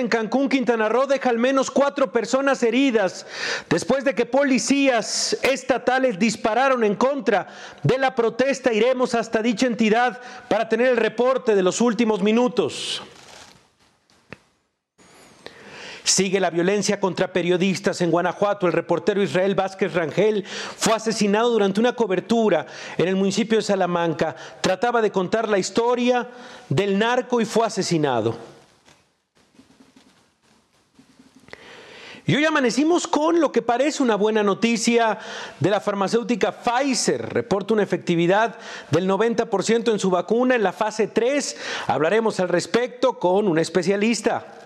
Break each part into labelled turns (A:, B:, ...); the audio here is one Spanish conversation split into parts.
A: en Cancún, Quintana Roo, deja al menos cuatro personas heridas después de que policías estatales dispararon en contra de la protesta. Iremos hasta dicha entidad para tener el reporte de los últimos minutos. Sigue la violencia contra periodistas en Guanajuato. El reportero Israel Vázquez Rangel fue asesinado durante una cobertura en el municipio de Salamanca. Trataba de contar la historia del narco y fue asesinado. Y hoy amanecimos con lo que parece una buena noticia de la farmacéutica Pfizer. Reporta una efectividad del 90% en su vacuna en la fase 3. Hablaremos al respecto con un especialista.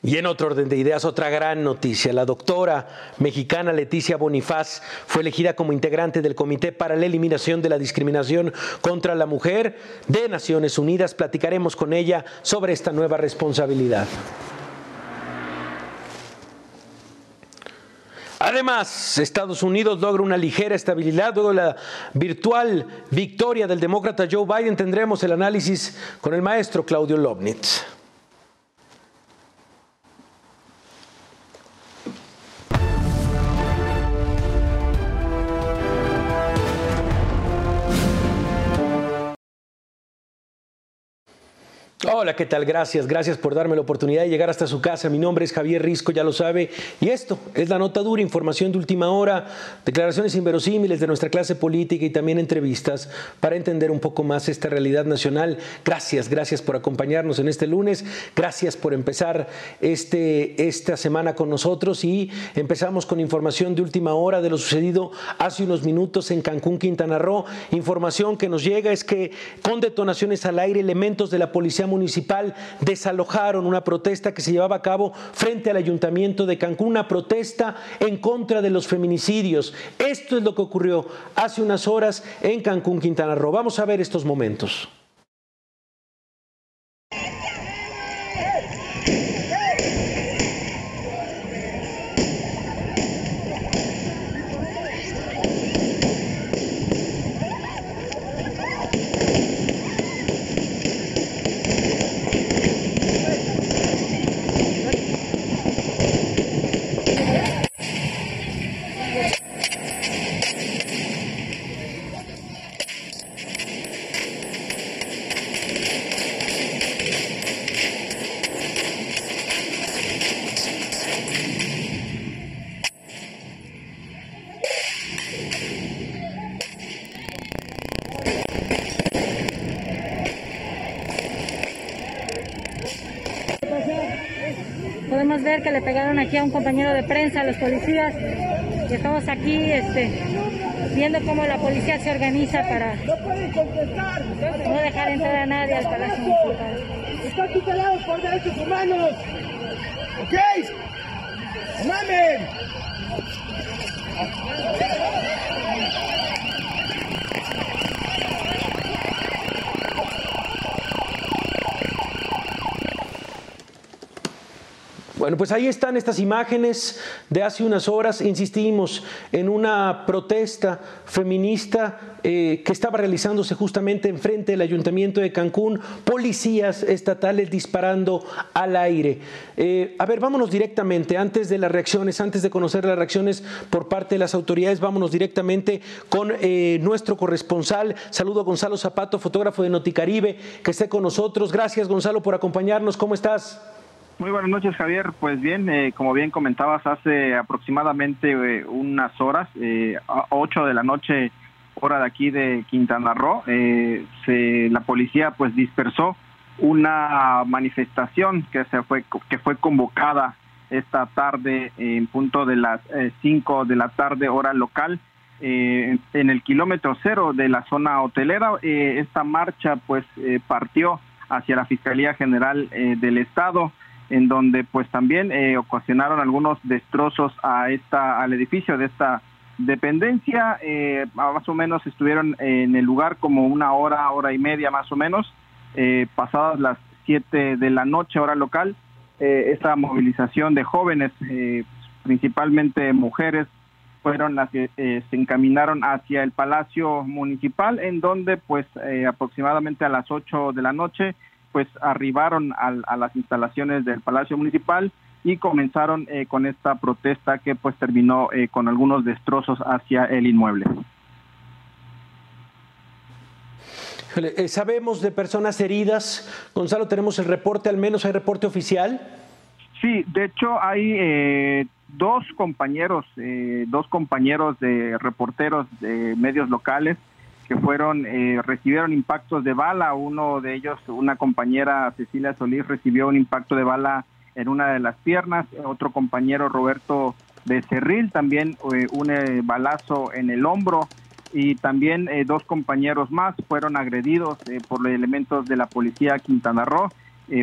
A: Y en otro orden de ideas, otra gran noticia. La doctora mexicana Leticia Bonifaz fue elegida como integrante del Comité para la Eliminación de la Discriminación contra la Mujer de Naciones Unidas. Platicaremos con ella sobre esta nueva responsabilidad. Además, Estados Unidos logra una ligera estabilidad luego de la virtual victoria del demócrata Joe Biden. Tendremos el análisis con el maestro Claudio Lobnitz. Hola, ¿qué tal? Gracias, gracias por darme la oportunidad de llegar hasta su casa. Mi nombre es Javier Risco, ya lo sabe. Y esto es la nota dura, información de última hora, declaraciones inverosímiles de nuestra clase política y también entrevistas para entender un poco más esta realidad nacional. Gracias, gracias por acompañarnos en este lunes. Gracias por empezar este, esta semana con nosotros y empezamos con información de última hora de lo sucedido hace unos minutos en Cancún, Quintana Roo. Información que nos llega es que con detonaciones al aire, elementos de la policía municipal desalojaron una protesta que se llevaba a cabo frente al ayuntamiento de Cancún, una protesta en contra de los feminicidios. Esto es lo que ocurrió hace unas horas en Cancún, Quintana Roo. Vamos a ver estos momentos.
B: A un compañero de prensa, los policías, y estamos aquí este, viendo cómo la policía se organiza para no dejar entrar a nadie al Palacio Municipal.
C: Están tutelados por derechos humanos. ¿Ok? ¡Mamen!
A: Bueno, pues ahí están estas imágenes de hace unas horas, insistimos, en una protesta feminista eh, que estaba realizándose justamente enfrente del ayuntamiento de Cancún, policías estatales disparando al aire. Eh, a ver, vámonos directamente, antes de las reacciones, antes de conocer las reacciones por parte de las autoridades, vámonos directamente con eh, nuestro corresponsal. Saludo a Gonzalo Zapato, fotógrafo de Noticaribe, que esté con nosotros. Gracias, Gonzalo, por acompañarnos. ¿Cómo estás?
D: Muy buenas noches, Javier. Pues bien, eh, como bien comentabas, hace aproximadamente eh, unas horas, eh, a 8 de la noche, hora de aquí de Quintana Roo, eh, se, la policía pues dispersó una manifestación que se fue que fue convocada esta tarde en punto de las 5 de la tarde hora local en el kilómetro cero de la zona hotelera. esta marcha pues partió hacia la Fiscalía General del Estado en donde pues también eh, ocasionaron algunos destrozos a esta al edificio de esta dependencia. Eh, más o menos estuvieron en el lugar como una hora hora y media más o menos eh, pasadas las siete de la noche hora local. Eh, esta movilización de jóvenes eh, principalmente mujeres fueron las que eh, se encaminaron hacia el Palacio Municipal, en donde pues aproximadamente a las 8 de la noche pues arribaron a, las instalaciones del Palacio Municipal y comenzaron eh, con esta protesta que pues terminó eh, con algunos destrozos hacia el inmueble.
A: Eh, sabemos de personas heridas. Gonzalo, tenemos el reporte, al menos hay reporte oficial.
D: Sí, de hecho hay dos compañeros, dos compañeros de reporteros de medios locales que fueron, eh, recibieron impactos de bala. Uno de ellos, una compañera Cecilia Solís, recibió un impacto de bala en una de las piernas. Otro compañero, Roberto Becerril, también eh, un eh, balazo en el hombro. Y también dos compañeros más fueron agredidos por los elementos de la policía Quintana Roo.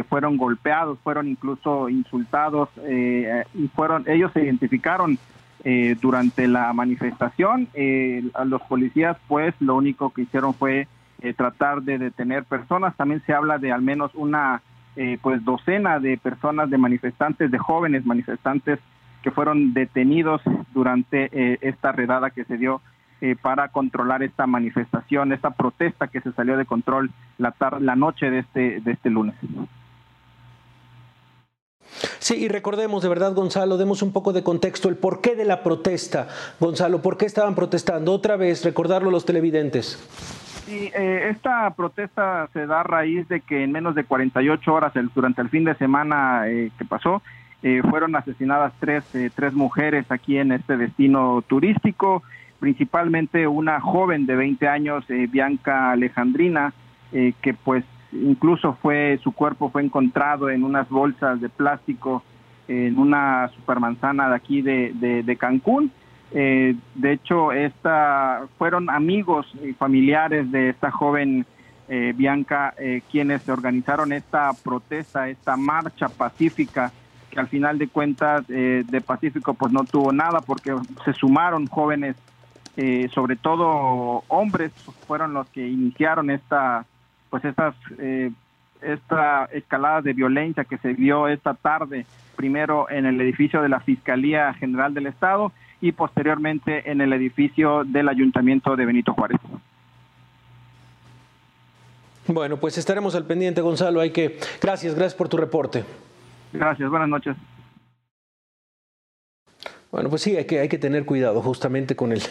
D: fueron golpeados, fueron incluso insultados y fueron ellos se identificaron eh, durante la manifestación. Eh, los policías, pues, lo único que hicieron fue eh, tratar de detener personas. También se habla de al menos una, pues, docena de personas, de manifestantes, de jóvenes manifestantes que fueron detenidos durante esta redada que se dio para controlar esta manifestación, esta protesta que se salió de control la, la noche de este, de este lunes.
A: Sí, y recordemos de verdad, Gonzalo, demos un poco de contexto, el porqué de la protesta. Gonzalo, ¿por qué estaban protestando? Otra vez, recordarlo a los televidentes.
D: Sí, eh, esta protesta se da a raíz de que en menos de 48 horas durante el fin de semana eh, que pasó, eh, fueron asesinadas tres, tres mujeres aquí en este destino turístico, principalmente una joven de 20 años, Bianca Alejandrina, que pues incluso fue su cuerpo fue encontrado en unas bolsas de plástico en una supermanzana de aquí de, Cancún. Eh, de hecho, esta fueron amigos y familiares de esta joven eh, Bianca eh, quienes organizaron esta protesta, esta marcha pacífica que al final de cuentas de Pacífico pues no tuvo nada porque se sumaron jóvenes, sobre todo hombres, fueron los que iniciaron esta pues estas eh, esta escalada de violencia que se vio esta tarde, primero en el edificio de la Fiscalía General del Estado y posteriormente en el edificio del Ayuntamiento de Benito Juárez.
A: Bueno, pues estaremos al pendiente, Gonzalo. Hay que. Gracias, gracias por tu reporte.
D: Gracias, buenas noches.
A: Bueno, pues sí, hay que, hay que tener cuidado justamente con el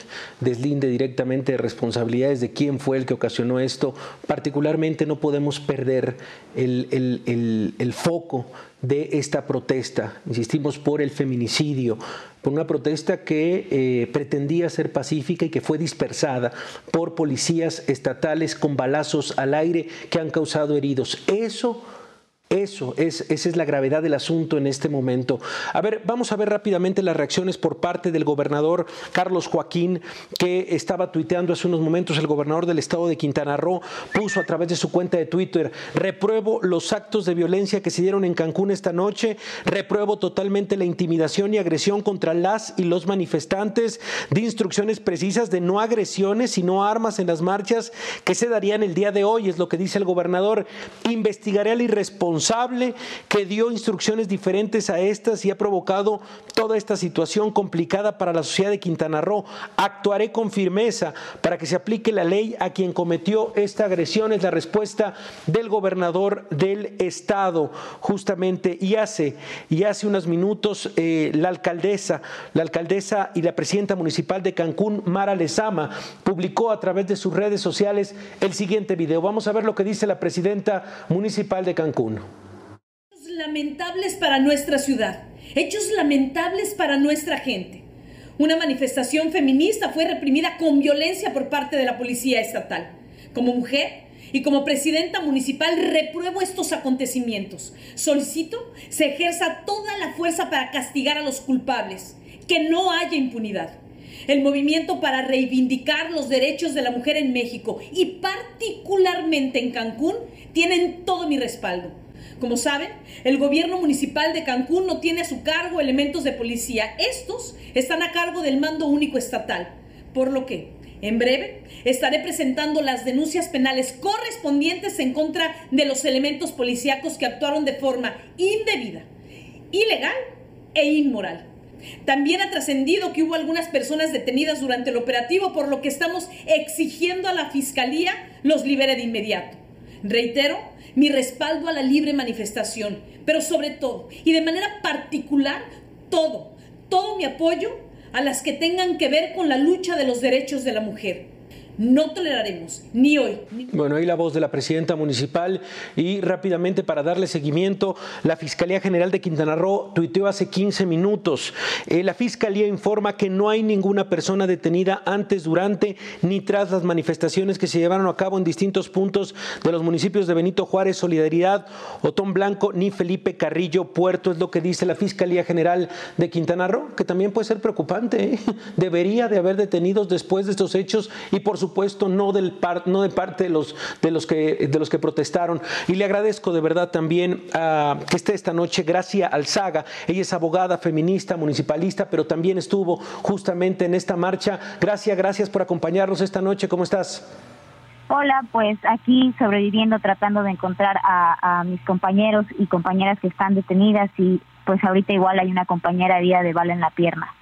A: deslinde directamente de responsabilidades de quién fue el que ocasionó esto. Particularmente no podemos perder el, foco de esta protesta, insistimos, por el feminicidio, por una protesta que eh, pretendía ser pacífica y que fue dispersada por policías estatales con balazos al aire que han causado heridos. Eso eso es, esa es la gravedad del asunto en este momento. A ver, vamos a ver rápidamente las reacciones por parte del gobernador Carlos Joaquín, que estaba tuiteando hace unos momentos. El gobernador del estado de Quintana Roo puso a través de su cuenta de Twitter: repruebo los actos de violencia que se dieron en Cancún esta noche, repruebo totalmente la intimidación y agresión contra las y los manifestantes, de instrucciones precisas de no agresiones, sino armas en las marchas que se darían el día de hoy, es lo que dice el gobernador. Investigaré al irresponsable que dio instrucciones diferentes a estas y ha provocado toda esta situación complicada para la sociedad de Quintana Roo. Actuaré con firmeza para que se aplique la ley a quien cometió esta agresión. Es la respuesta del gobernador del estado, justamente. Y hace, y hace unos minutos eh, la alcaldesa, la alcaldesa y la presidenta municipal de Cancún, Mara Lezama, publicó a través de sus redes sociales el siguiente video. Vamos a ver lo que dice la presidenta municipal de Cancún
E: lamentables para nuestra ciudad, hechos lamentables para nuestra gente. Una manifestación feminista fue reprimida con violencia por parte de la policía estatal. Como mujer y como presidenta municipal repruebo estos acontecimientos. Solicito se ejerza toda la fuerza para castigar a los culpables, que no haya impunidad. El movimiento para reivindicar los derechos de la mujer en México y particularmente en Cancún tienen todo mi respaldo. Como saben, el gobierno municipal de Cancún no tiene a su cargo elementos de policía. Estos están a cargo del mando único estatal. Por lo que, en breve, estaré presentando las denuncias penales correspondientes en contra de los elementos policíacos que actuaron de forma indebida, ilegal e inmoral. También ha trascendido que hubo algunas personas detenidas durante el operativo, por lo que estamos exigiendo a la Fiscalía los libere de inmediato. Reitero mi respaldo a la libre manifestación, pero sobre todo y de manera particular, todo, todo mi apoyo a las que tengan que ver con la lucha de los derechos de la mujer. No toleraremos, ni hoy.
A: Bueno, ahí la voz de la presidenta municipal y rápidamente para darle seguimiento, la Fiscalía General de Quintana Roo tuiteó hace 15 minutos. Eh, la Fiscalía informa que no hay ninguna persona detenida antes, durante ni tras las manifestaciones que se llevaron a cabo en distintos puntos de los municipios de Benito Juárez, Solidaridad, Otón Blanco, ni Felipe Carrillo Puerto, es lo que dice la Fiscalía General de Quintana Roo, que también puede ser preocupante. ¿eh? Debería de haber detenidos después de estos hechos y por supuesto no, del no de parte de los, de, los que, de los que protestaron. Y le agradezco de verdad también a, que esté esta noche Gracia Alzaga. Ella es abogada, feminista, municipalista, pero también estuvo justamente en esta marcha. Gracias, gracias por acompañarnos esta noche. ¿Cómo estás?
F: Hola, pues aquí sobreviviendo, tratando de encontrar a, a mis compañeros y compañeras que están detenidas y pues ahorita igual hay una compañera herida de bala en la pierna.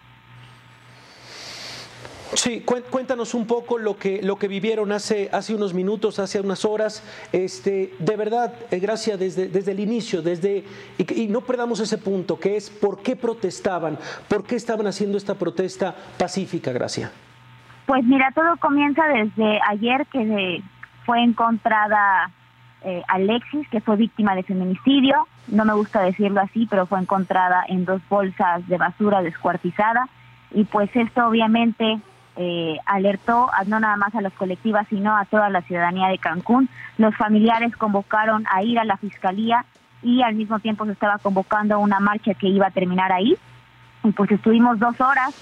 A: Sí, cuéntanos un poco lo que, lo que vivieron hace, hace unos minutos, hace unas horas. Este, de verdad, eh, gracias desde, desde el inicio, desde, y, no perdamos ese punto, que es por qué protestaban, por qué estaban haciendo esta protesta pacífica, Gracia.
F: Pues mira, todo comienza desde ayer que fue encontrada eh, Alexis, que fue víctima de feminicidio. No me gusta decirlo así, pero fue encontrada en dos bolsas de basura descuartizada. Y pues esto obviamente eh, alertó a, no nada más a las colectivas, sino a toda la ciudadanía de Cancún. Los familiares convocaron a ir a la fiscalía y al mismo tiempo se estaba convocando una marcha que iba a terminar ahí. Y pues estuvimos dos horas,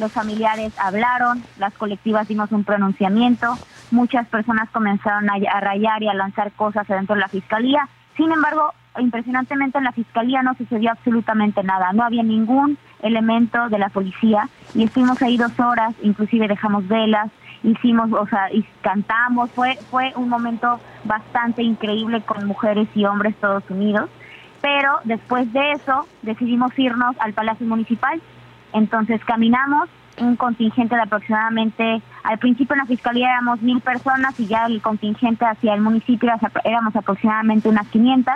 F: los familiares hablaron, las colectivas dimos un pronunciamiento, muchas personas comenzaron a, a rayar y a lanzar cosas adentro de la fiscalía. Sin embargo, impresionantemente en la fiscalía no sucedió absolutamente nada, no había ningún elemento de la policía y estuvimos ahí dos horas, inclusive dejamos velas, hicimos, o sea, y cantamos, fue, fue un momento bastante increíble con mujeres y hombres todos unidos, pero después de eso decidimos irnos al Palacio Municipal, entonces caminamos un contingente de aproximadamente, al principio en la fiscalía éramos mil personas y ya el contingente hacia el municipio éramos aproximadamente unas 500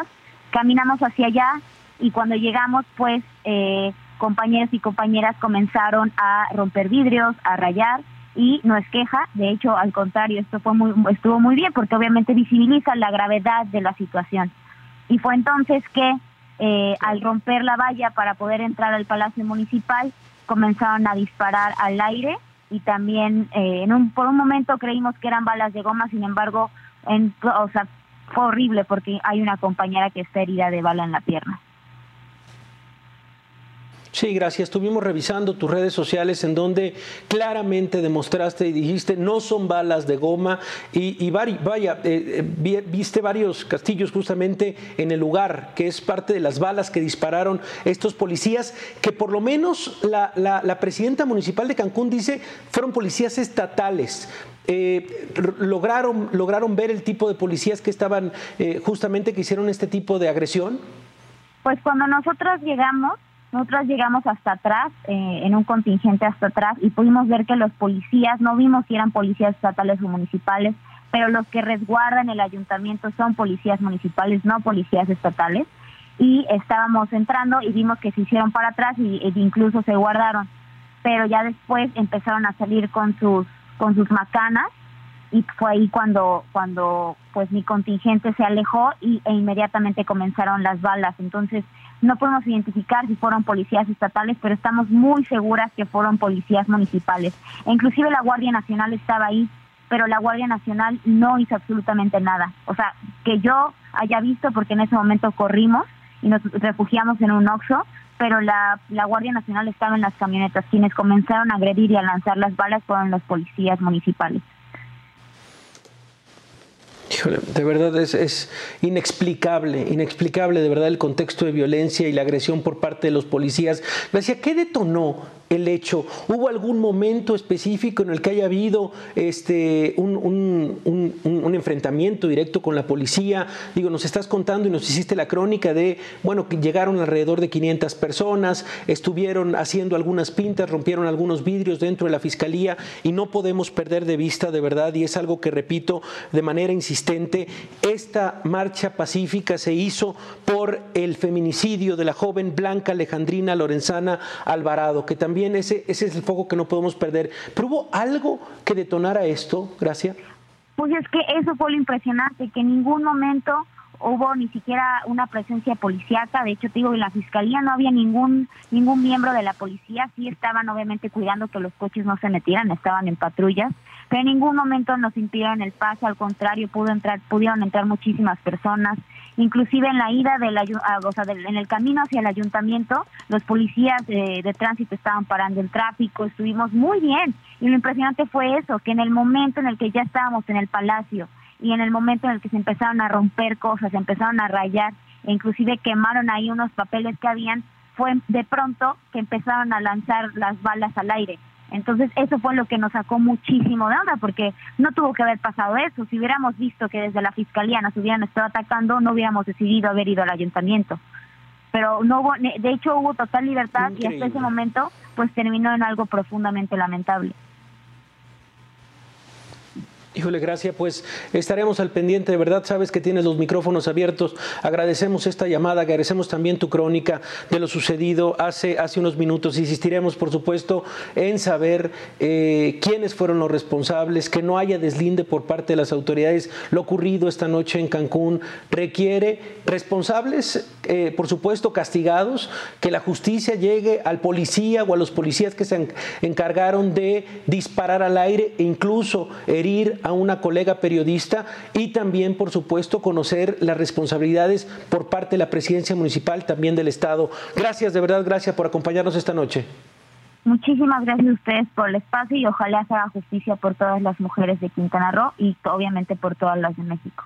F: Caminamos hacia allá y cuando llegamos, pues eh, compañeros y compañeras comenzaron a romper vidrios, a rayar y no es queja, de hecho, al contrario, esto fue muy, estuvo muy bien porque obviamente visibiliza la gravedad de la situación. Y fue entonces que eh, al romper la valla para poder entrar al Palacio Municipal, comenzaron a disparar al aire y también eh, en un, por un momento creímos que eran balas de goma, sin embargo, en, o sea, fue horrible porque hay una compañera que está herida de bala en la pierna.
A: Sí, gracias. Estuvimos revisando tus redes sociales en donde claramente demostraste y dijiste no son balas de goma y, vaya, eh, eh, viste varios castillos justamente en el lugar, que es parte de las balas que dispararon estos policías, que por lo menos la, presidenta municipal de Cancún dice fueron policías estatales. Eh, lograron, lograron ver el tipo de policías que estaban justamente que hicieron este tipo de agresión?
F: Pues cuando nosotros llegamos, nosotros llegamos hasta atrás, eh, en un contingente hasta atrás, y pudimos ver que los policías, no vimos si eran policías estatales o municipales, pero los que resguardan el ayuntamiento son policías municipales, no policías estatales. Y estábamos entrando y vimos que se hicieron para atrás y, e incluso se guardaron. Pero ya después empezaron a salir con sus, con sus macanas y fue ahí cuando cuando pues mi contingente se alejó y e inmediatamente comenzaron las balas entonces no podemos identificar si fueron policías estatales pero estamos muy seguras que fueron policías municipales. Inclusive la guardia nacional estaba ahí pero la guardia nacional no hizo absolutamente nada. O sea que yo haya visto porque en ese momento corrimos y nos refugiamos en un oxo pero la, la Guardia Nacional estaba en las camionetas. Quienes comenzaron a agredir y a lanzar las balas fueron los policías municipales
A: de verdad es, inexplicable, inexplicable de verdad el contexto de violencia y la agresión por parte de los policías. Decía, ¿qué detonó el hecho? ¿Hubo algún momento específico en el que haya habido este, un, enfrentamiento directo con la policía? Digo, nos estás contando y nos hiciste la crónica de, bueno, que llegaron alrededor de 500 personas, estuvieron haciendo algunas pintas, rompieron algunos vidrios dentro de la fiscalía y no podemos perder de vista de verdad, y es algo que repito de manera insistente, Esta marcha pacífica se hizo por el feminicidio de la joven Blanca Alejandrina Lorenzana Alvarado, que también ese, ese es el foco que no podemos perder. ¿Pero hubo algo que detonara esto, Gracia?
F: Pues es que eso fue lo impresionante, que en ningún momento hubo ni siquiera una presencia policíaca, de hecho te digo, en la fiscalía no había ningún ningún miembro de la policía, sí estaban obviamente cuidando que los coches no se metieran, estaban en patrullas, pero en ningún momento nos impidieron el paso, al contrario, pudo entrar, pudieron entrar muchísimas personas, inclusive en la ida del, o sea, en el camino hacia el ayuntamiento, los policías de, de tránsito estaban parando el tráfico, estuvimos muy bien, y lo impresionante fue eso, que en el momento en el que ya estábamos en el palacio, y en el momento en el que se empezaron a romper cosas, se empezaron a rayar, e inclusive quemaron ahí unos papeles que habían, fue de pronto que empezaron a lanzar las balas al aire. Entonces eso fue lo que nos sacó muchísimo de onda, porque no tuvo que haber pasado eso. Si hubiéramos visto que desde la fiscalía nos hubieran estado atacando, no hubiéramos decidido haber ido al ayuntamiento. Pero no hubo, de hecho hubo total libertad y hasta ese momento pues terminó en algo profundamente lamentable.
A: Híjole, gracias. Pues estaremos al pendiente. De verdad, sabes que tienes los micrófonos abiertos. Agradecemos esta llamada, agradecemos también tu crónica de lo sucedido hace, hace unos minutos. Insistiremos, por supuesto, en saber eh, quiénes fueron los responsables, que no haya deslinde por parte de las autoridades. Lo ocurrido esta noche en Cancún requiere responsables, eh, por supuesto, castigados, que la justicia llegue al policía o a los policías que se encargaron de disparar al aire e incluso herir a una colega periodista y también, por supuesto, conocer las responsabilidades por parte de la presidencia municipal, también del Estado. Gracias, de verdad, gracias por acompañarnos esta noche.
F: Muchísimas gracias a ustedes por el espacio y ojalá se haga justicia por todas las mujeres de Quintana Roo y obviamente por todas las de México.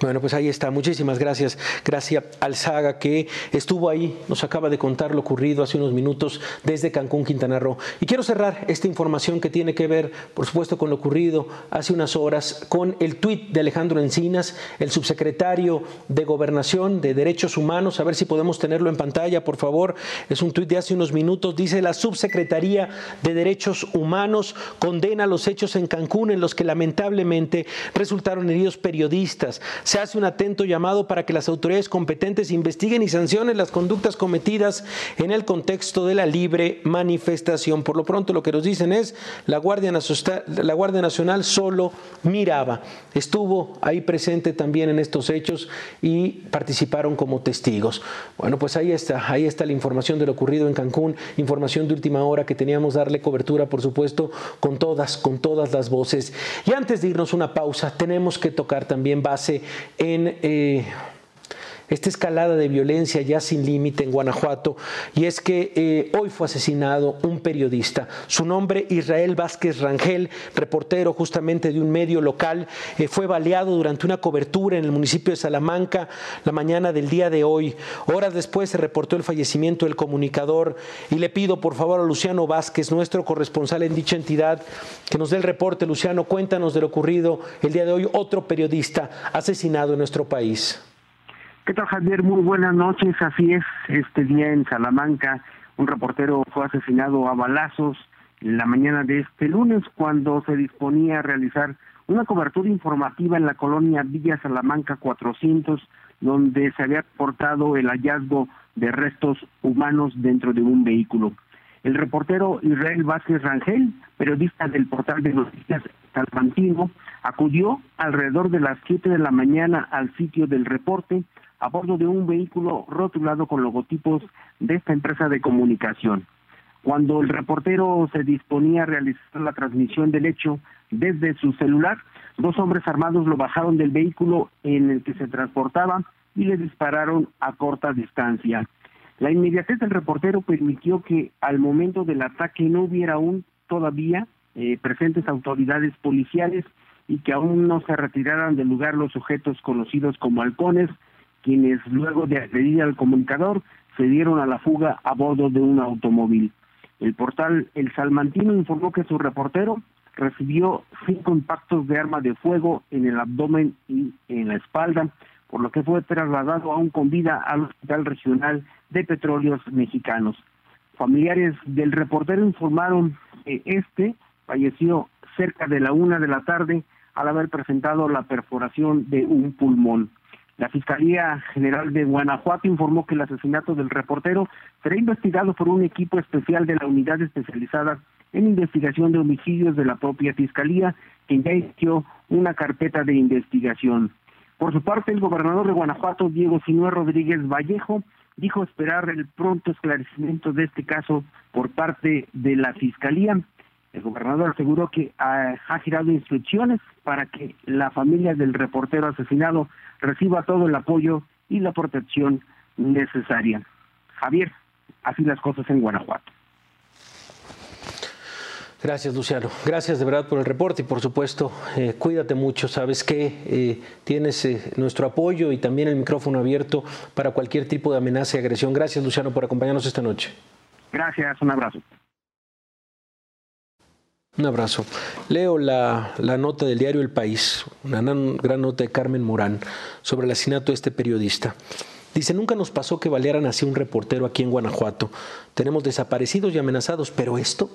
A: Bueno, pues ahí está. Muchísimas gracias. Gracias Alzaga, que estuvo ahí, nos acaba de contar lo ocurrido hace unos minutos desde Cancún, Quintana Roo. Y quiero cerrar esta información que tiene que ver, por supuesto, con lo ocurrido hace unas horas, con el tuit de Alejandro Encinas, el subsecretario de Gobernación de Derechos Humanos. A ver si podemos tenerlo en pantalla, por favor. Es un tuit de hace unos minutos. Dice la Subsecretaría de Derechos Humanos condena los hechos en Cancún en los que lamentablemente resultaron heridos periodistas se hace un atento llamado para que las autoridades competentes investiguen y sancionen las conductas cometidas en el contexto de la libre manifestación. Por lo pronto lo que nos dicen es la Guardia, la Guardia Nacional solo miraba, estuvo ahí presente también en estos hechos y participaron como testigos. Bueno, pues ahí está, ahí está la información de lo ocurrido en Cancún, información de última hora que teníamos darle cobertura, por supuesto, con todas, con todas las voces. Y antes de irnos una pausa, tenemos que tocar también base en eh, esta escalada de violencia ya sin límite en Guanajuato, y es que eh, hoy fue asesinado un periodista. Su nombre, Israel Vázquez Rangel, reportero justamente de un medio local, eh, fue baleado durante una cobertura en el municipio de Salamanca la mañana del día de hoy. Horas después se reportó el fallecimiento del comunicador y le pido por favor a Luciano Vázquez, nuestro corresponsal en dicha entidad, que nos dé el reporte. Luciano, cuéntanos de lo ocurrido el día de hoy, otro periodista asesinado en nuestro país.
G: ¿Qué Javier? Muy buenas noches. Así es, este día en Salamanca, un reportero fue asesinado a balazos en la mañana de este lunes cuando se disponía a realizar una cobertura informativa en la colonia Villa Salamanca 400, donde se había portado el hallazgo de restos humanos dentro de un vehículo. El reportero Israel Vázquez Rangel, periodista del portal de noticias Salmantino, acudió alrededor de las 7 de la mañana al sitio del reporte a bordo de un vehículo rotulado con logotipos de esta empresa de comunicación. Cuando el reportero se disponía a realizar la transmisión del hecho desde su celular, dos hombres armados lo bajaron del vehículo en el que se transportaba y le dispararon a corta distancia. La inmediatez del reportero permitió que al momento del ataque no hubiera aún todavía eh, presentes autoridades policiales y que aún no se retiraran del lugar los sujetos conocidos como halcones, quienes luego de agredir al comunicador se dieron a la fuga a bordo de un automóvil. El portal El Salmantino informó que su reportero recibió cinco impactos de arma de fuego en el abdomen y en la espalda, por lo que fue trasladado aún con vida al Hospital Regional de Petróleos Mexicanos. Familiares del reportero informaron que este falleció cerca de la una de la tarde al haber presentado la perforación de un pulmón. La Fiscalía General de Guanajuato informó que el asesinato del reportero será investigado por un equipo especial de la unidad especializada en investigación de homicidios de la propia Fiscalía, que ya inició una carpeta de investigación. Por su parte, el gobernador de Guanajuato, Diego Sinué Rodríguez Vallejo, dijo esperar el pronto esclarecimiento de este caso por parte de la Fiscalía. El gobernador aseguró que ha, girado instrucciones para que la familia del reportero asesinado reciba todo el apoyo y la protección necesaria. Javier, así las cosas en Guanajuato.
A: Gracias, Luciano. Gracias de verdad por el reporte y por supuesto, eh, cuídate mucho. Sabes que eh, tienes eh, nuestro apoyo y también el micrófono abierto para cualquier tipo de amenaza y agresión. Gracias, Luciano, por acompañarnos esta noche.
G: Gracias, un abrazo.
A: Un abrazo. Leo la, nota del diario El País, una gran, nota de Carmen Morán sobre el asesinato de este periodista. Dice, nunca nos pasó que balearan así un reportero aquí en Guanajuato. Tenemos desaparecidos y amenazados, pero esto,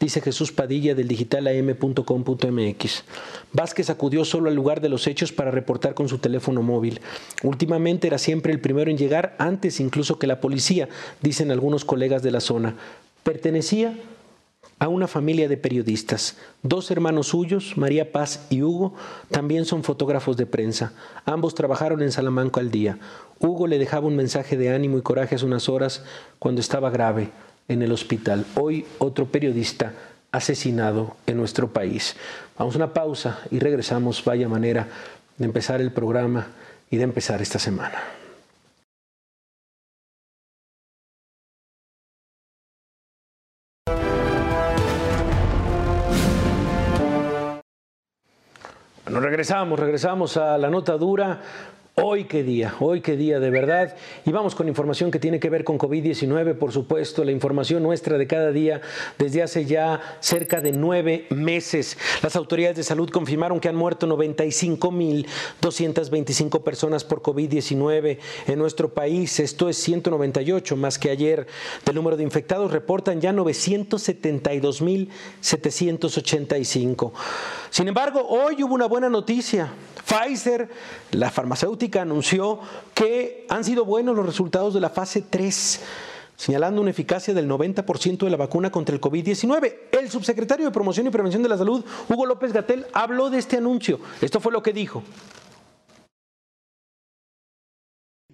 A: dice Jesús Padilla del digitalam.com.mx. Vázquez acudió solo al lugar de los hechos para reportar con su teléfono móvil. Últimamente era siempre el primero en llegar, antes incluso que la policía, dicen algunos colegas de la zona. Pertenecía a una familia de periodistas. Dos hermanos suyos, María Paz y Hugo, también son fotógrafos de prensa. Ambos trabajaron en Salamanca al día. Hugo le dejaba un mensaje de ánimo y coraje hace unas horas cuando estaba grave en el hospital. Hoy otro periodista asesinado en nuestro país. Vamos a una pausa y regresamos. Vaya manera de empezar el programa y de empezar esta semana. Bueno, regresamos, regresamos a la nota dura. Hoy qué día, hoy qué día de verdad. Y vamos con información que tiene que ver con COVID-19, por supuesto, la información nuestra de cada día desde hace ya cerca de nueve meses. Las autoridades de salud confirmaron que han muerto 95.225 personas por COVID-19 en nuestro país. Esto es 198 más que ayer. Del número de infectados reportan ya 972.785. Sin embargo, hoy hubo una buena noticia. Pfizer, la farmacéutica, anunció que han sido buenos los resultados de la fase 3 señalando una eficacia del 90% de la vacuna contra el COVID-19. El subsecretario de Promoción y Prevención de la Salud, Hugo López Gatel, habló de este anuncio. Esto fue lo que dijo.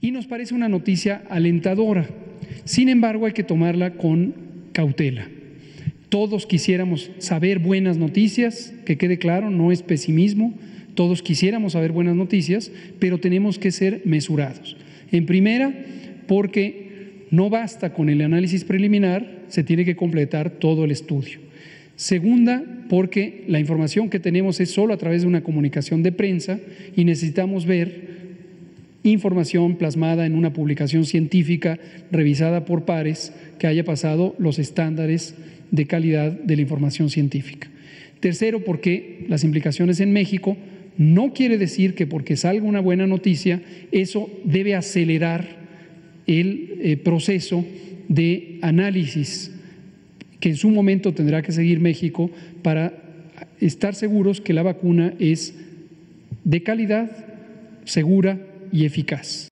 H: Y nos parece una noticia alentadora. Sin embargo, hay que tomarla con cautela. Todos quisiéramos saber buenas noticias, que quede claro, no es pesimismo, todos quisiéramos saber buenas noticias, pero tenemos que ser mesurados. En primera, porque no basta con el análisis preliminar, se tiene que completar todo el estudio. Segunda, porque la información que tenemos es solo a través de una comunicación de prensa y necesitamos ver información plasmada en una publicación científica revisada por pares que haya pasado los estándares de calidad de la información científica. Tercero, porque las implicaciones en México no quiere decir que porque salga una buena noticia, eso debe acelerar el eh, proceso de análisis que en su momento tendrá que seguir México para estar seguros que la vacuna es de calidad, segura y eficaz.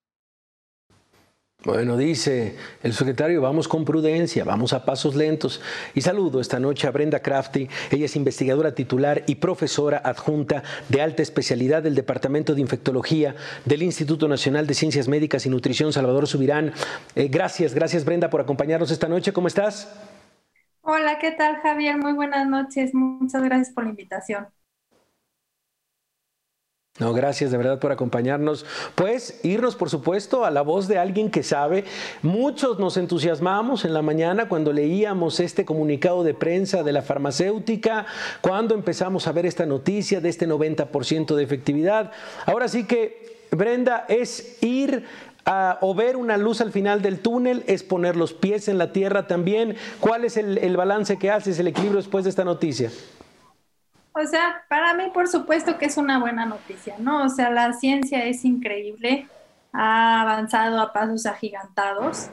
A: Bueno, dice el secretario, vamos con prudencia, vamos a pasos lentos. Y saludo esta noche a Brenda Crafty. Ella es investigadora titular y profesora adjunta de alta especialidad del Departamento de Infectología del Instituto Nacional de Ciencias Médicas y Nutrición Salvador Subirán. Eh, gracias, gracias Brenda por acompañarnos esta noche. ¿Cómo estás?
I: Hola, ¿qué tal Javier? Muy buenas noches. Muchas gracias por la invitación.
A: No, gracias de verdad por acompañarnos. Pues irnos, por supuesto, a la voz de alguien que sabe. Muchos nos entusiasmamos en la mañana cuando leíamos este comunicado de prensa de la farmacéutica, cuando empezamos a ver esta noticia de este 90% de efectividad. Ahora sí que, Brenda, es ir a, o ver una luz al final del túnel, es poner los pies en la tierra también. ¿Cuál es el, el balance que haces, el equilibrio después de esta noticia?
I: O sea, para mí por supuesto que es una buena noticia, ¿no? O sea, la ciencia es increíble, ha avanzado a pasos agigantados,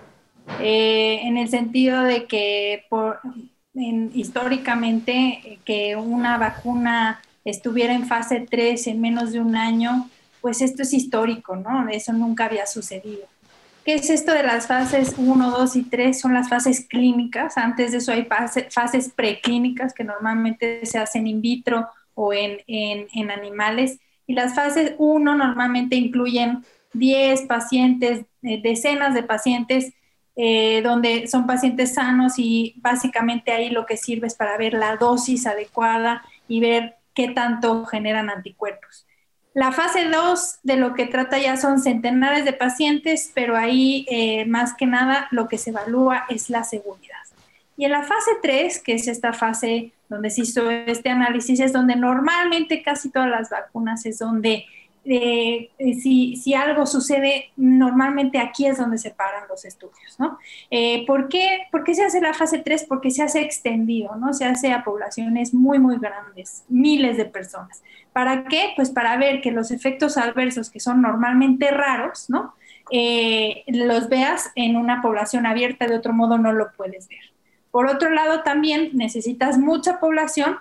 I: eh, en el sentido de que por, históricamente eh, que una vacuna estuviera en fase 3 en menos de un año, pues esto es histórico, ¿no? Eso nunca había sucedido. ¿Qué es esto de las fases 1, 2 y 3? Son las fases clínicas. Antes de eso hay fases preclínicas que normalmente se hacen in vitro o en, en animales. Y las fases 1 normalmente incluyen 10 pacientes, eh, decenas de pacientes, eh, donde son pacientes sanos y básicamente ahí lo que sirve es para ver la dosis adecuada y ver qué tanto generan anticuerpos. La fase 2 de lo que trata ya son centenares de pacientes, pero ahí eh, más que nada lo que se evalúa es la seguridad. Y en la fase 3, que es esta fase donde se hizo este análisis, es donde normalmente casi todas las vacunas es donde eh, si, si, algo sucede, normalmente aquí es donde se paran los estudios, ¿no? Eh, ¿por, qué, ¿por, qué, se hace la fase 3? Porque se hace extendido, ¿no? Se hace a poblaciones muy, muy grandes, miles de personas. ¿Para qué? Pues para ver que los efectos adversos, que son normalmente raros, ¿no? Eh, los veas en una población abierta, de otro modo no lo puedes ver. Por otro lado, también necesitas mucha población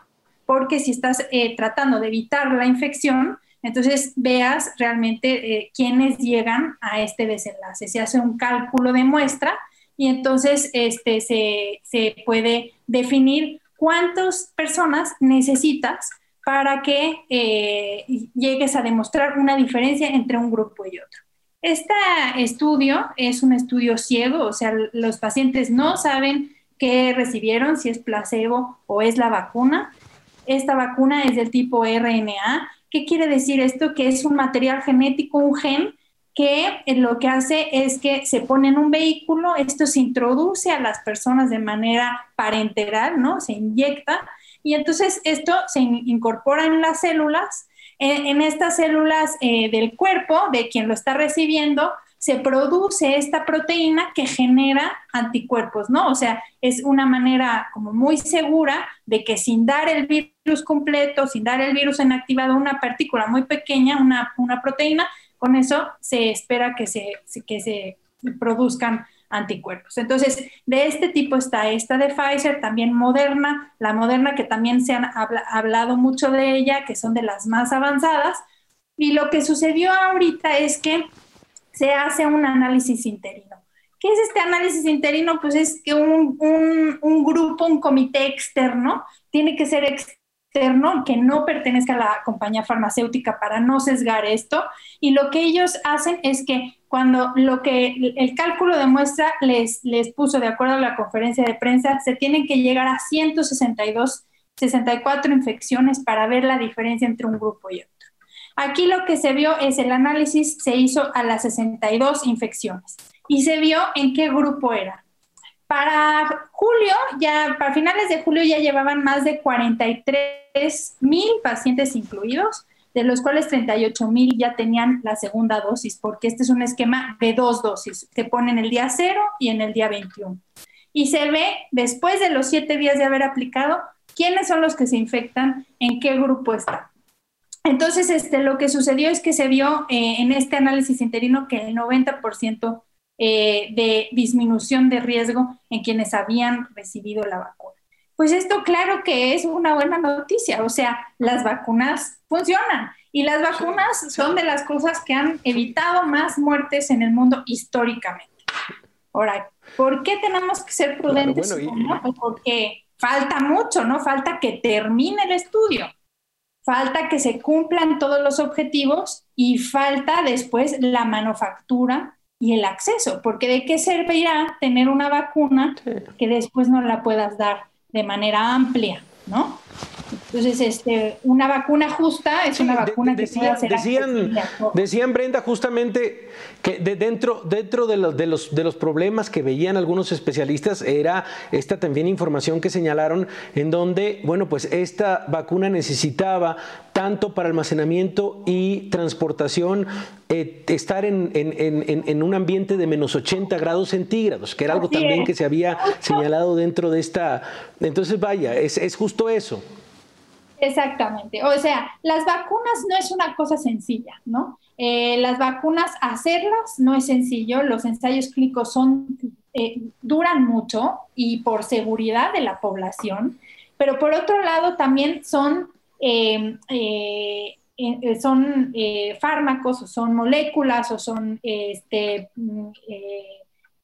I: porque si estás tratando de evitar la infección, entonces veas realmente eh, quiénes llegan a este desenlace. Se hace un cálculo de muestra y entonces este, se, puede definir cuántas personas necesitas para que eh, llegues a demostrar una diferencia entre un grupo y otro. Este estudio es un estudio ciego, o sea, los pacientes no saben qué recibieron, si es placebo o es la vacuna. Esta vacuna es del tipo RNA ¿Qué quiere decir esto? Que es un material genético, un gen, que lo que hace es que se pone en un vehículo, esto se introduce a las personas de manera parenteral, ¿no? Se inyecta y entonces esto se incorpora en las células, en, estas células eh, del cuerpo de quien lo está recibiendo, se produce esta proteína que genera anticuerpos, ¿no? O sea, es una manera como muy segura de que sin dar el virus completo, sin dar el virus en activado, una partícula muy pequeña, una, una proteína, con eso se espera que se, que se produzcan anticuerpos. Entonces, de este tipo está esta de Pfizer, también Moderna, la Moderna que también se han hablado mucho de ella, que son de las más avanzadas. Y lo que sucedió ahorita es que se hace un análisis interino. ¿Qué es este análisis interino? Pues es que un, grupo, un comité externo, tiene que ser externo, que no pertenezca a la compañía farmacéutica para no sesgar esto. Y lo que ellos hacen es que cuando lo que el cálculo de muestra les, les puso de acuerdo a la conferencia de prensa, se tienen que llegar a 162, 64 infecciones para ver la diferencia entre un grupo y otro. Aquí lo que se vio es el análisis se hizo a las 62 infecciones y se vio en qué grupo era. Para julio, ya para finales de julio ya llevaban más de 43 mil pacientes incluidos, de los cuales 38 mil ya tenían la segunda dosis, porque este es un esquema de dos dosis, se pone en el día 0 y en el día 21. Y se ve, después de los siete días de haber aplicado, quiénes son los que se infectan, en qué grupo están. Entonces, este, lo que sucedió es que se vio eh, en este análisis interino que el 90% eh, de disminución de riesgo en quienes habían recibido la vacuna. Pues esto claro que es una buena noticia, o sea, las vacunas funcionan y las vacunas son de las cosas que han evitado más muertes en el mundo históricamente. Ahora, ¿por qué tenemos que ser prudentes? Porque falta mucho, ¿no? Falta que termine el estudio falta que se cumplan todos los objetivos y falta después la manufactura y el acceso, porque de qué servirá tener una vacuna que después no la puedas dar de manera amplia, ¿no? Entonces, este, una vacuna justa es una vacuna que
A: decían, decían, decían, Brenda, justamente que de dentro, dentro de, los, de, los, de los problemas que veían algunos especialistas era esta también información que señalaron en donde, bueno, pues esta vacuna necesitaba tanto para almacenamiento y transportación eh, estar en, en, en, un ambiente de menos 80 grados centígrados, que era algo también que se había señalado dentro de esta... Entonces, vaya, es, es justo eso.
I: Exactamente. O sea, las vacunas no es una cosa sencilla, ¿no? Eh, las vacunas, hacerlas no es sencillo. Los ensayos clínicos son eh, duran mucho y por seguridad de la población, pero por otro lado también son, eh, son fármacos o son moléculas o son este, mm,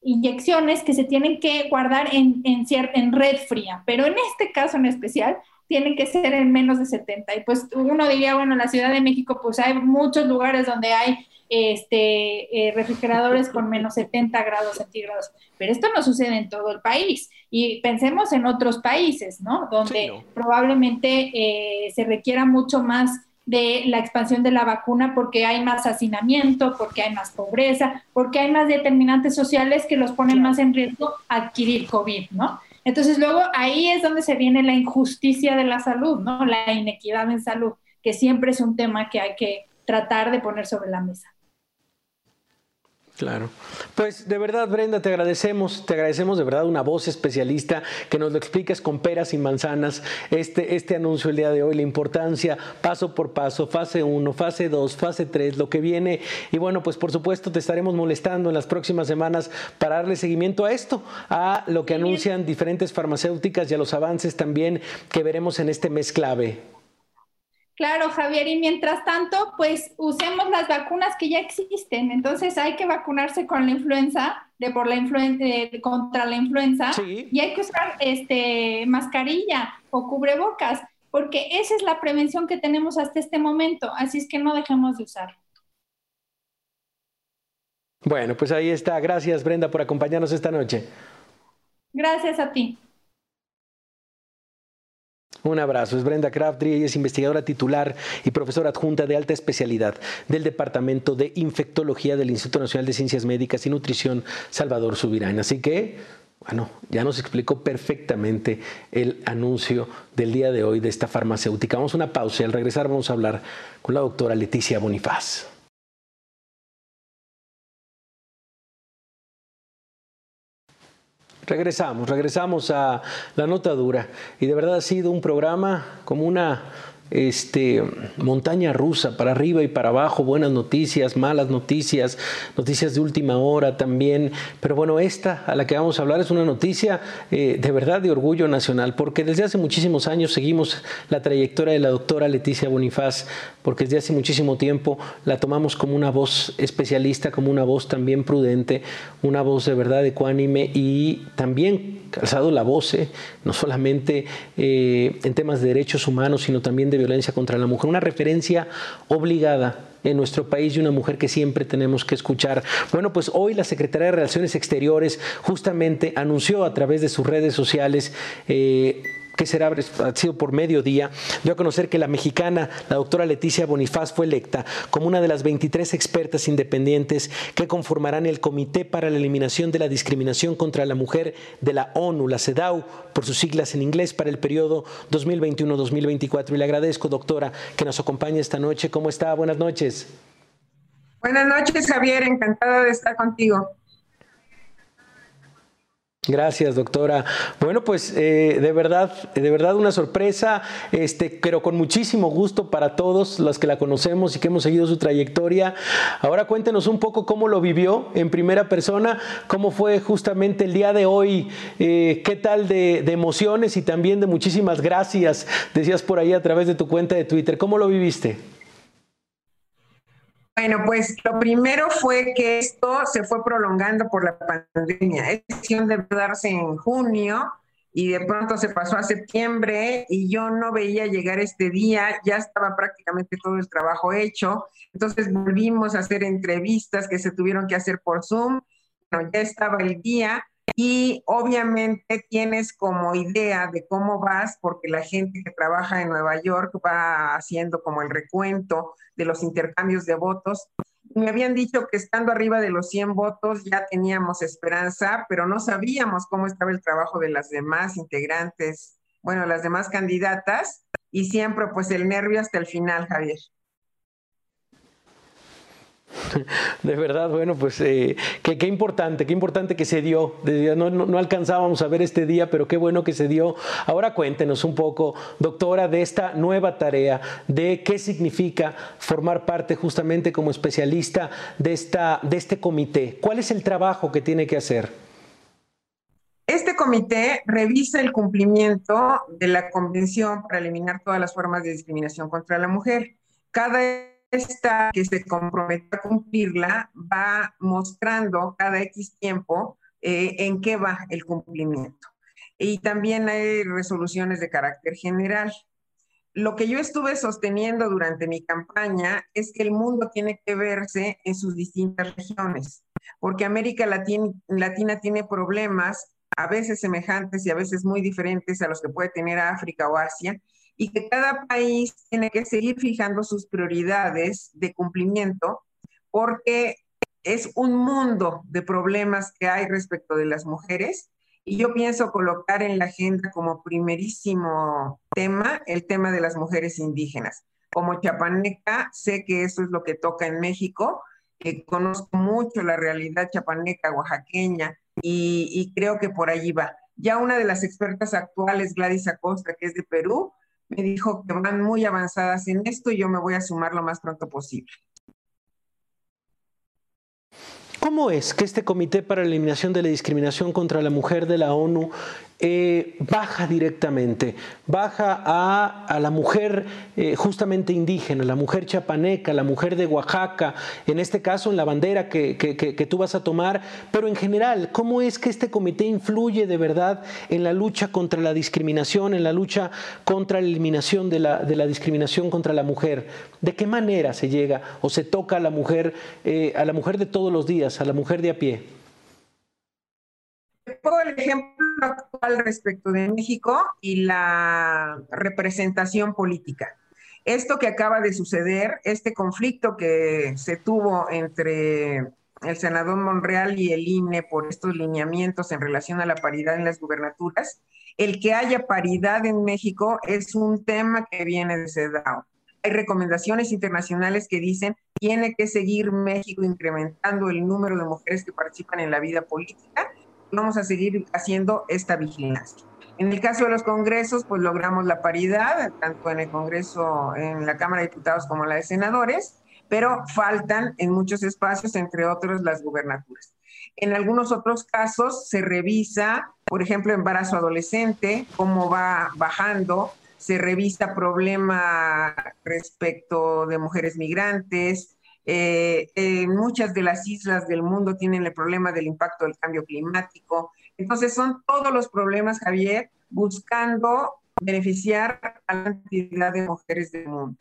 I: inyecciones que se tienen que guardar en, en red fría, pero en este caso en especial tienen que ser en menos de 70. Y pues uno diría, bueno, en la Ciudad de México pues hay muchos lugares donde hay este, eh, refrigeradores con menos 70 grados centígrados, pero esto no sucede en todo el país. Y pensemos en otros países, ¿no? Donde probablemente eh, se requiera mucho más de la expansión de la vacuna porque hay más hacinamiento, porque hay más pobreza, porque hay más determinantes sociales que los ponen más en riesgo adquirir COVID, ¿no? Entonces luego ahí es donde se viene la injusticia de la salud, ¿no? La inequidad en salud, que siempre es un tema que hay que tratar de poner sobre la mesa.
A: Claro. Pues de verdad, Brenda, te agradecemos, te agradecemos de verdad una voz especialista que nos lo expliques con peras y manzanas este, este anuncio el día de hoy, la importancia paso por paso, fase 1, fase 2, fase 3, lo que viene. Y bueno, pues por supuesto te estaremos molestando en las próximas semanas para darle seguimiento a esto, a lo que anuncian diferentes farmacéuticas y a los avances también que veremos en este mes clave.
I: Claro, Javier, y mientras tanto, pues usemos las vacunas que ya existen. Entonces hay que vacunarse con la influenza, de por la influenza, contra la influenza, y hay que usar este mascarilla o cubrebocas, porque esa es la prevención que tenemos hasta este momento. Así es que no dejemos de usar.
A: Bueno, pues ahí está. Gracias, Brenda, por acompañarnos esta noche.
I: Gracias a ti.
A: Un abrazo. Es Brenda Craftry, ella es investigadora titular y profesora adjunta de alta especialidad del Departamento de Infectología del Instituto Nacional de Ciencias Médicas y Nutrición Salvador Subirán. Así que, bueno, ya nos explicó perfectamente el anuncio del día de hoy de esta farmacéutica. Vamos a una pausa y al regresar vamos a hablar con la doctora Leticia Bonifaz. Regresamos, regresamos a la nota dura. Y de verdad ha sido un programa como una este, montaña rusa, para arriba y para abajo, buenas noticias, malas noticias, noticias de última hora también. Pero bueno, esta a la que vamos a hablar es una noticia eh, de verdad de orgullo nacional, porque desde hace muchísimos años seguimos la trayectoria de la doctora Leticia Bonifaz, porque desde hace muchísimo tiempo la tomamos como una voz especialista, como una voz también prudente, una voz de verdad ecuánime y también calzado la voz, eh, no solamente eh, en temas de derechos humanos, sino también de violencia contra la mujer, una referencia obligada en nuestro país y una mujer que siempre tenemos que escuchar. Bueno, pues hoy la Secretaría de Relaciones Exteriores justamente anunció a través de sus redes sociales eh, que será sido por mediodía, dio a conocer que la mexicana, la doctora Leticia Bonifaz, fue electa como una de las 23 expertas independientes que conformarán el Comité para la Eliminación de la Discriminación contra la Mujer de la ONU, la CEDAW, por sus siglas en inglés, para el periodo 2021-2024. Y le agradezco, doctora, que nos acompañe esta noche. ¿Cómo está? Buenas noches.
J: Buenas noches, Javier. Encantada de estar contigo.
A: Gracias, doctora. Bueno, pues eh, de verdad, de verdad una sorpresa, este, pero con muchísimo gusto para todos los que la conocemos y que hemos seguido su trayectoria. Ahora cuéntenos un poco cómo lo vivió en primera persona, cómo fue justamente el día de hoy, eh, qué tal de, de, emociones y también de muchísimas gracias, decías por ahí a través de tu cuenta de Twitter. ¿Cómo lo viviste?
J: Bueno, pues lo primero fue que esto se fue prolongando por la pandemia. Es decisión de darse en junio y de pronto se pasó a septiembre y yo no veía llegar este día, ya estaba prácticamente todo el trabajo hecho. Entonces volvimos a hacer entrevistas que se tuvieron que hacer por Zoom. Bueno, ya estaba el día y obviamente tienes como idea de cómo vas, porque la gente que trabaja en Nueva York va haciendo como el recuento de los intercambios de votos. Me habían dicho que estando arriba de los 100 votos ya teníamos esperanza, pero no sabíamos cómo estaba el trabajo de las demás integrantes, bueno, las demás candidatas, y siempre pues el nervio hasta el final, Javier.
A: De verdad, bueno, pues eh, qué, importante, qué importante que se dio. No, no, alcanzábamos a ver este día, pero qué bueno que se dio. Ahora cuéntenos un poco, doctora, de esta nueva tarea, de qué significa formar parte justamente como especialista de, esta, de este comité. ¿Cuál es el trabajo que tiene que hacer?
J: Este comité revisa el cumplimiento de la Convención para eliminar todas las formas de discriminación contra la mujer. Cada esta que se compromete a cumplirla va mostrando cada X tiempo eh, en qué va el cumplimiento. Y también hay resoluciones de carácter general. Lo que yo estuve sosteniendo durante mi campaña es que el mundo tiene que verse en sus distintas regiones, porque América Latina, Latina tiene problemas a veces semejantes y a veces muy diferentes a los que puede tener África o Asia, y que cada país tiene que seguir fijando sus prioridades de cumplimiento porque es un mundo de problemas que hay respecto de las mujeres y yo pienso colocar en la agenda como primerísimo tema el tema de las mujeres indígenas. Como chapaneca, sé que eso es lo que toca en México, que conozco mucho la realidad chapaneca, oaxaqueña, y, y creo que por allí va. Ya una de las expertas actuales, Gladys Acosta, que es de Perú, me dijo que van muy avanzadas en esto y yo me voy a sumar lo más pronto posible.
A: ¿Cómo es que este Comité para la Eliminación de la Discriminación contra la Mujer de la ONU eh, baja directamente, baja a, la mujer eh, justamente indígena, la mujer chapaneca, la mujer de Oaxaca, en este caso en la bandera que, que, tú vas a tomar, pero en general, ¿cómo es que este comité influye de verdad en la lucha contra la discriminación, en la lucha contra la eliminación de la, de la discriminación contra la mujer? ¿De qué manera se llega o se toca a la mujer, eh, a la mujer de todos los días, a la mujer de a pie?
J: El ejemplo actual respecto de México y la representación política. Esto que acaba de suceder, este conflicto que se tuvo entre el senador Monreal y el INE por estos lineamientos en relación a la paridad en las gubernaturas, el que haya paridad en México es un tema que viene de CEDAW. Hay recomendaciones internacionales que dicen tiene que seguir México incrementando el número de mujeres que participan en la vida política vamos a seguir haciendo esta vigilancia. En el caso de los congresos, pues logramos la paridad, tanto en el Congreso, en la Cámara de Diputados como en la de Senadores, pero faltan en muchos espacios, entre otros las gubernaturas. En algunos otros casos se revisa, por ejemplo, embarazo adolescente, cómo va bajando, se revisa problema respecto de mujeres migrantes, eh, en muchas de las islas del mundo tienen el problema del impacto del cambio climático. Entonces son todos los problemas, Javier, buscando beneficiar a la cantidad de mujeres del mundo.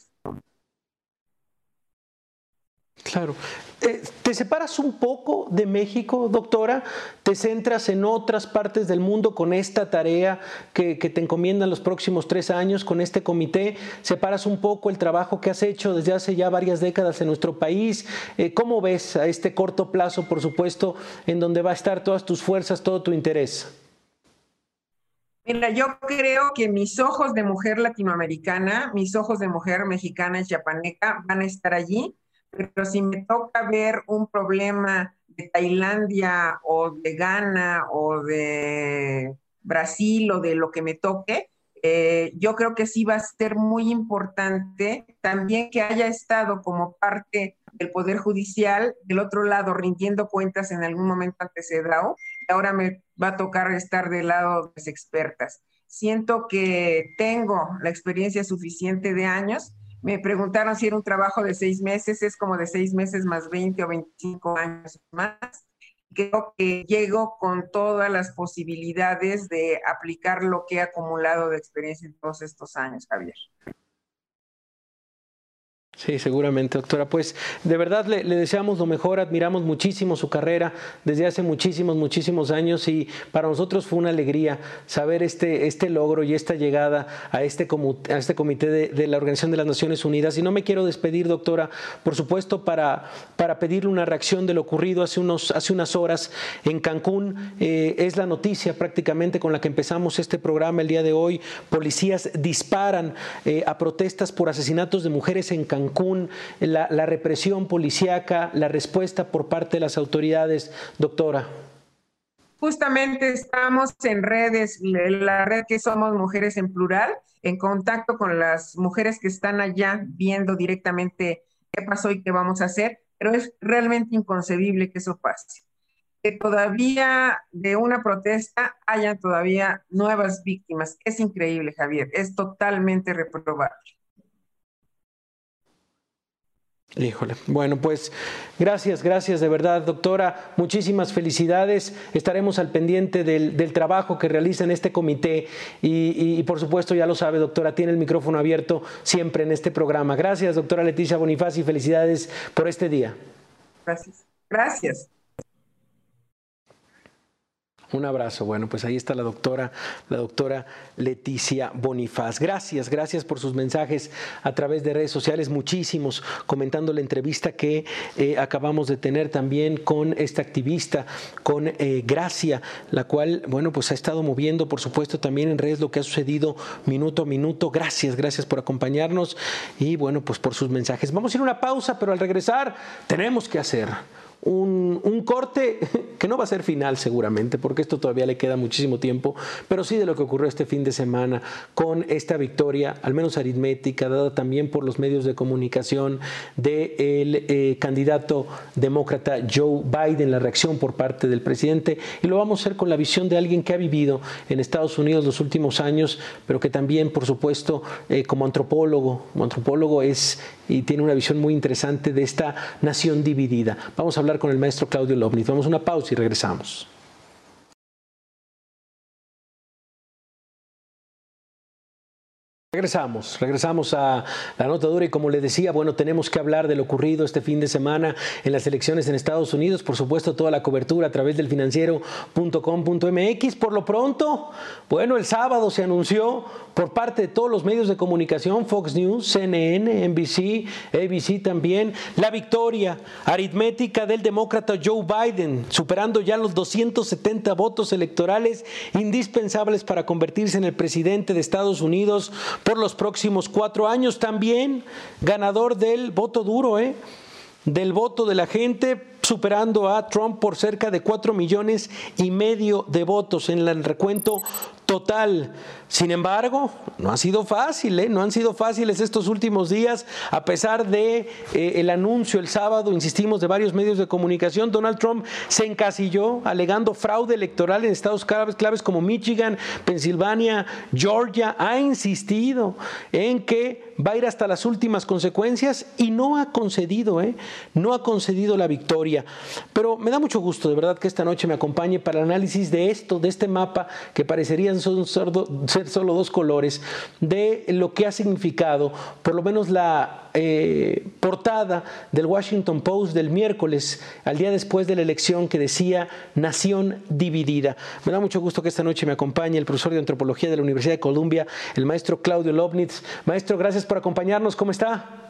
A: Claro. Eh, ¿Te separas un poco de México, doctora? ¿Te centras en otras partes del mundo con esta tarea que, te encomiendan los próximos tres años con este comité? ¿Separas un poco el trabajo que has hecho desde hace ya varias décadas en nuestro país? Eh, ¿Cómo ves a este corto plazo, por supuesto, en donde va a estar todas tus fuerzas, todo tu interés?
J: Mira, yo creo que mis ojos de mujer latinoamericana, mis ojos de mujer mexicana y chapaneca van a estar allí pero si me toca ver un problema de Tailandia o de Ghana o de Brasil o de lo que me toque, eh, yo creo que sí va a ser muy importante también que haya estado como parte del Poder Judicial del otro lado rindiendo cuentas en algún momento ante CEDAW. Ahora me va a tocar estar del lado de las expertas. Siento que tengo la experiencia suficiente de años me preguntaron si era un trabajo de seis meses, es como de seis meses más 20 o 25 años más. Creo que llego con todas las posibilidades de aplicar lo que he acumulado de experiencia en todos estos años, Javier.
A: Sí, seguramente, doctora. Pues de verdad le, deseamos lo mejor, admiramos muchísimo su carrera desde hace muchísimos, muchísimos años y para nosotros fue una alegría saber este, este logro y esta llegada a este, a este comité de, la Organización de las Naciones Unidas. Y no me quiero despedir, doctora, por supuesto, para, para pedirle una reacción de lo ocurrido hace, unos, hace unas horas en Cancún. Eh, es la noticia prácticamente con la que empezamos este programa el día de hoy. Policías disparan eh, a protestas por asesinatos de mujeres en Cancún la, represión policíaca, la respuesta por parte de las autoridades, doctora?
J: Justamente estamos en redes, la red que somos mujeres en plural, en contacto con las mujeres que están allá viendo directamente qué pasó y qué vamos a hacer, pero es realmente inconcebible que eso pase. que todavía de una protesta hayan todavía nuevas víctimas. Es increíble, Javier, es totalmente reprobable.
A: Híjole. Bueno, pues gracias, gracias de verdad, doctora. Muchísimas felicidades. Estaremos al pendiente del, trabajo que realiza en este comité y, por supuesto, ya lo sabe, doctora, tiene el micrófono abierto siempre en este programa. Gracias, doctora Leticia Bonifaz, y felicidades por este día.
J: Gracias. Gracias.
A: Un abrazo. Bueno, pues ahí está la doctora, la doctora Leticia Bonifaz. Gracias, gracias por sus mensajes a través de redes sociales, muchísimos, comentando la entrevista que eh, acabamos de tener también con esta activista, con eh, Gracia, la cual, bueno, pues ha estado moviendo, por supuesto, también en redes lo que ha sucedido minuto a minuto. Gracias, gracias por acompañarnos y, bueno, pues por sus mensajes. Vamos a ir a una pausa, pero al regresar tenemos que hacer un, corte que no va a ser final seguramente, porque esto todavía le queda muchísimo tiempo, pero sí de lo que ocurrió este fin de semana con esta victoria, al menos aritmética, dada también por los medios de comunicación del eh, candidato demócrata Joe Biden, la reacción por parte del presidente, y lo vamos a hacer con la visión de alguien que ha vivido en Estados Unidos los últimos años, pero que también, por supuesto, eh, como antropólogo, como antropólogo es y tiene una visión muy interesante de esta nación dividida. Vamos a hablar con el maestro Claudio Lobnitz. Vamos a una pausa y regresamos. Regresamos, regresamos a la nota dura y como le decía, bueno, tenemos que hablar de lo ocurrido este fin de semana en las elecciones en Estados Unidos, por supuesto toda la cobertura a través del financiero.com.mx. Por lo pronto, bueno, el sábado se anunció por parte de todos los medios de comunicación, Fox News, CNN, NBC, ABC también, la victoria aritmética del demócrata Joe Biden, superando ya los 270 votos electorales indispensables para convertirse en el presidente de Estados Unidos por los próximos cuatro años. También ganador del voto duro, ¿eh? del voto de la gente, superando a Trump por cerca de cuatro millones y medio de votos en el recuento total. Sin embargo, no ha sido fácil, ¿eh? no han sido fáciles estos últimos días, a pesar de eh, el anuncio el sábado, insistimos, de varios medios de comunicación, Donald Trump se encasilló alegando fraude electoral en estados claves, como Michigan, Pensilvania, Georgia, ha insistido en que va a ir hasta las últimas consecuencias y no ha concedido, ¿eh? no ha concedido la victoria. Pero me da mucho gusto, de verdad, que esta noche me acompañe para el análisis de esto, de este mapa que parecerían son solo dos colores, de lo que ha significado, por lo menos la eh, portada del Washington Post del miércoles, al día después de la elección, que decía Nación dividida. Me da mucho gusto que esta noche me acompañe el profesor de antropología de la Universidad de Columbia, el maestro Claudio Lobnitz. Maestro, gracias por acompañarnos. ¿Cómo está?